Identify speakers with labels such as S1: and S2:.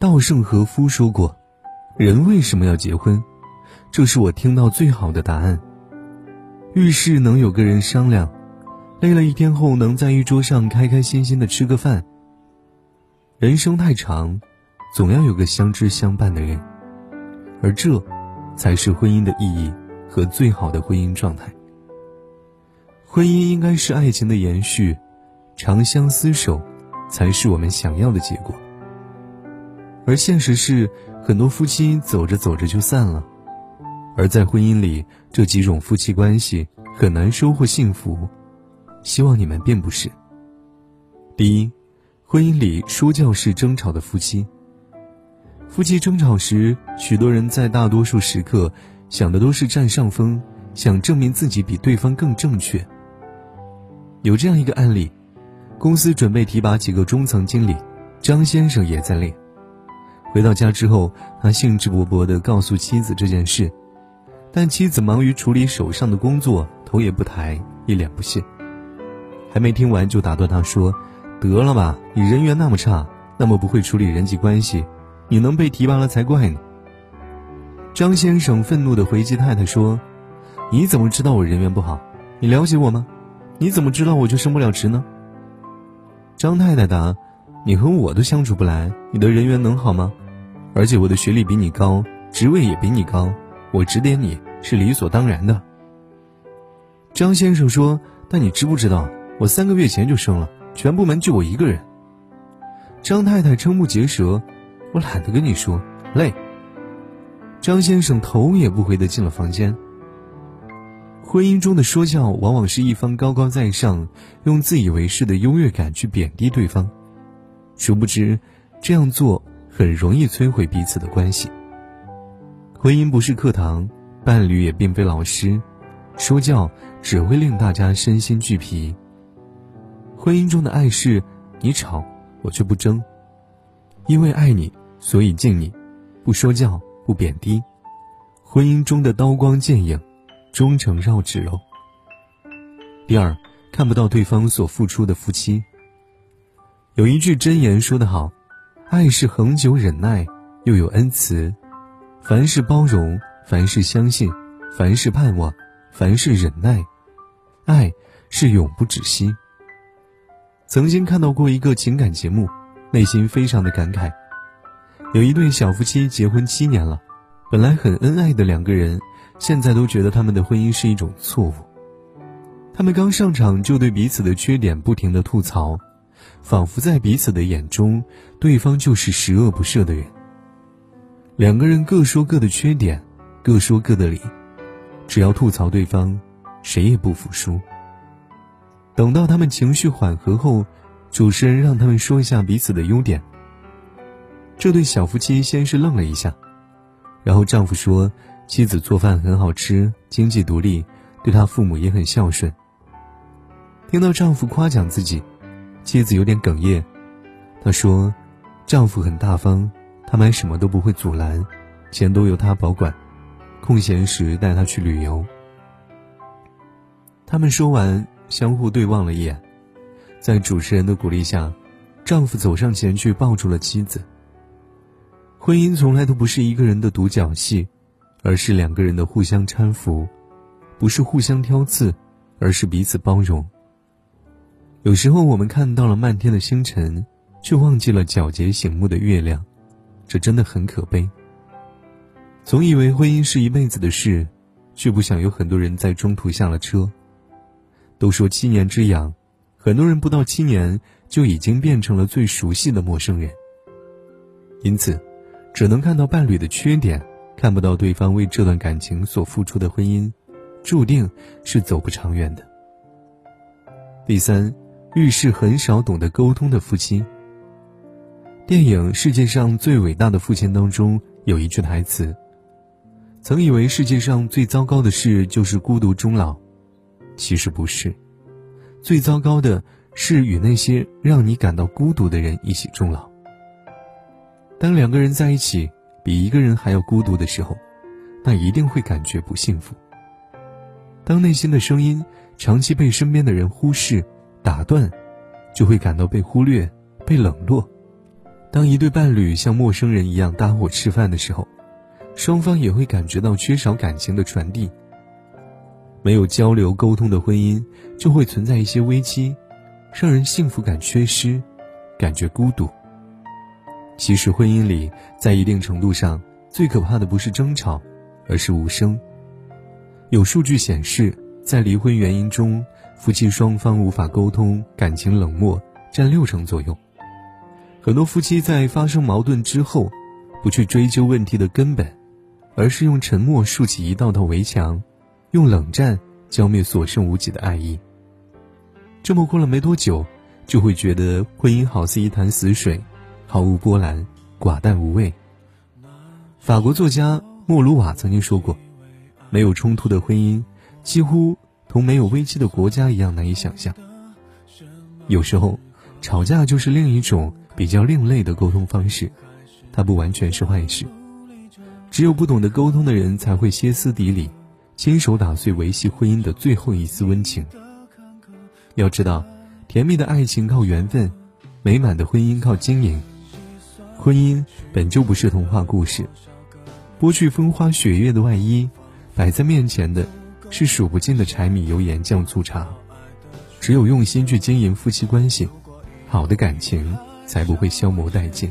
S1: 稻盛和夫说过：“人为什么要结婚？这是我听到最好的答案。遇事能有个人商量，累了一天后能在一桌上开开心心的吃个饭。人生太长，总要有个相知相伴的人，而这，才是婚姻的意义和最好的婚姻状态。婚姻应该是爱情的延续，长相厮守，才是我们想要的结果。”而现实是，很多夫妻走着走着就散了，而在婚姻里，这几种夫妻关系很难收获幸福。希望你们并不是。第一，婚姻里说教式争吵的夫妻。夫妻争吵时，许多人在大多数时刻想的都是占上风，想证明自己比对方更正确。有这样一个案例：公司准备提拔几个中层经理，张先生也在列。回到家之后，他兴致勃勃地告诉妻子这件事，但妻子忙于处理手上的工作，头也不抬，一脸不屑。还没听完就打断他说：“得了吧，你人缘那么差，那么不会处理人际关系，你能被提拔了才怪呢。”张先生愤怒地回击太太说：“你怎么知道我人缘不好？你了解我吗？你怎么知道我就升不了职呢？”张太太答：“你和我都相处不来，你的人缘能好吗？”而且我的学历比你高，职位也比你高，我指点你是理所当然的。张先生说：“但你知不知道，我三个月前就生了，全部门就我一个人。”张太太瞠目结舌：“我懒得跟你说，累。”张先生头也不回的进了房间。婚姻中的说教，往往是一方高高在上，用自以为是的优越感去贬低对方，殊不知这样做。很容易摧毁彼此的关系。婚姻不是课堂，伴侣也并非老师，说教只会令大家身心俱疲。婚姻中的爱是，你吵我却不争，因为爱你，所以敬你，不说教，不贬低。婚姻中的刀光剑影，终成绕指柔。第二，看不到对方所付出的夫妻。有一句箴言说得好。爱是恒久忍耐，又有恩慈；凡事包容，凡事相信，凡事盼望，凡事忍耐。爱是永不止息。曾经看到过一个情感节目，内心非常的感慨。有一对小夫妻结婚七年了，本来很恩爱的两个人，现在都觉得他们的婚姻是一种错误。他们刚上场就对彼此的缺点不停的吐槽。仿佛在彼此的眼中，对方就是十恶不赦的人。两个人各说各的缺点，各说各的理，只要吐槽对方，谁也不服输。等到他们情绪缓和后，主持人让他们说一下彼此的优点。这对小夫妻先是愣了一下，然后丈夫说：“妻子做饭很好吃，经济独立，对他父母也很孝顺。”听到丈夫夸奖自己。妻子有点哽咽，她说：“丈夫很大方，他买什么都不会阻拦，钱都由他保管，空闲时带他去旅游。”他们说完，相互对望了一眼，在主持人的鼓励下，丈夫走上前去抱住了妻子。婚姻从来都不是一个人的独角戏，而是两个人的互相搀扶，不是互相挑刺，而是彼此包容。有时候我们看到了漫天的星辰，却忘记了皎洁醒目的月亮，这真的很可悲。总以为婚姻是一辈子的事，却不想有很多人在中途下了车。都说七年之痒，很多人不到七年就已经变成了最熟悉的陌生人。因此，只能看到伴侣的缺点，看不到对方为这段感情所付出的婚姻，注定是走不长远的。第三。遇事很少懂得沟通的夫妻。电影《世界上最伟大的父亲》当中有一句台词：“曾以为世界上最糟糕的事就是孤独终老，其实不是，最糟糕的是与那些让你感到孤独的人一起终老。当两个人在一起比一个人还要孤独的时候，那一定会感觉不幸福。当内心的声音长期被身边的人忽视。”打断，就会感到被忽略、被冷落，当一对伴侣像陌生人一样搭伙吃饭的时候，双方也会感觉到缺少感情的传递。没有交流沟通的婚姻，就会存在一些危机，让人幸福感缺失，感觉孤独。其实婚姻里，在一定程度上，最可怕的不是争吵，而是无声。有数据显示，在离婚原因中，夫妻双方无法沟通，感情冷漠占六成左右。很多夫妻在发生矛盾之后，不去追究问题的根本，而是用沉默竖起一道道围墙，用冷战浇灭所剩无几的爱意。这么过了没多久，就会觉得婚姻好似一潭死水，毫无波澜，寡淡无味。法国作家莫鲁瓦曾经说过。没有冲突的婚姻，几乎同没有危机的国家一样难以想象。有时候，吵架就是另一种比较另类的沟通方式，它不完全是坏事。只有不懂得沟通的人，才会歇斯底里，亲手打碎维系婚姻的最后一丝温情。要知道，甜蜜的爱情靠缘分，美满的婚姻靠经营。婚姻本就不是童话故事，剥去风花雪月的外衣。摆在面前的，是数不尽的柴米油盐酱醋茶。只有用心去经营夫妻关系，好的感情才不会消磨殆尽。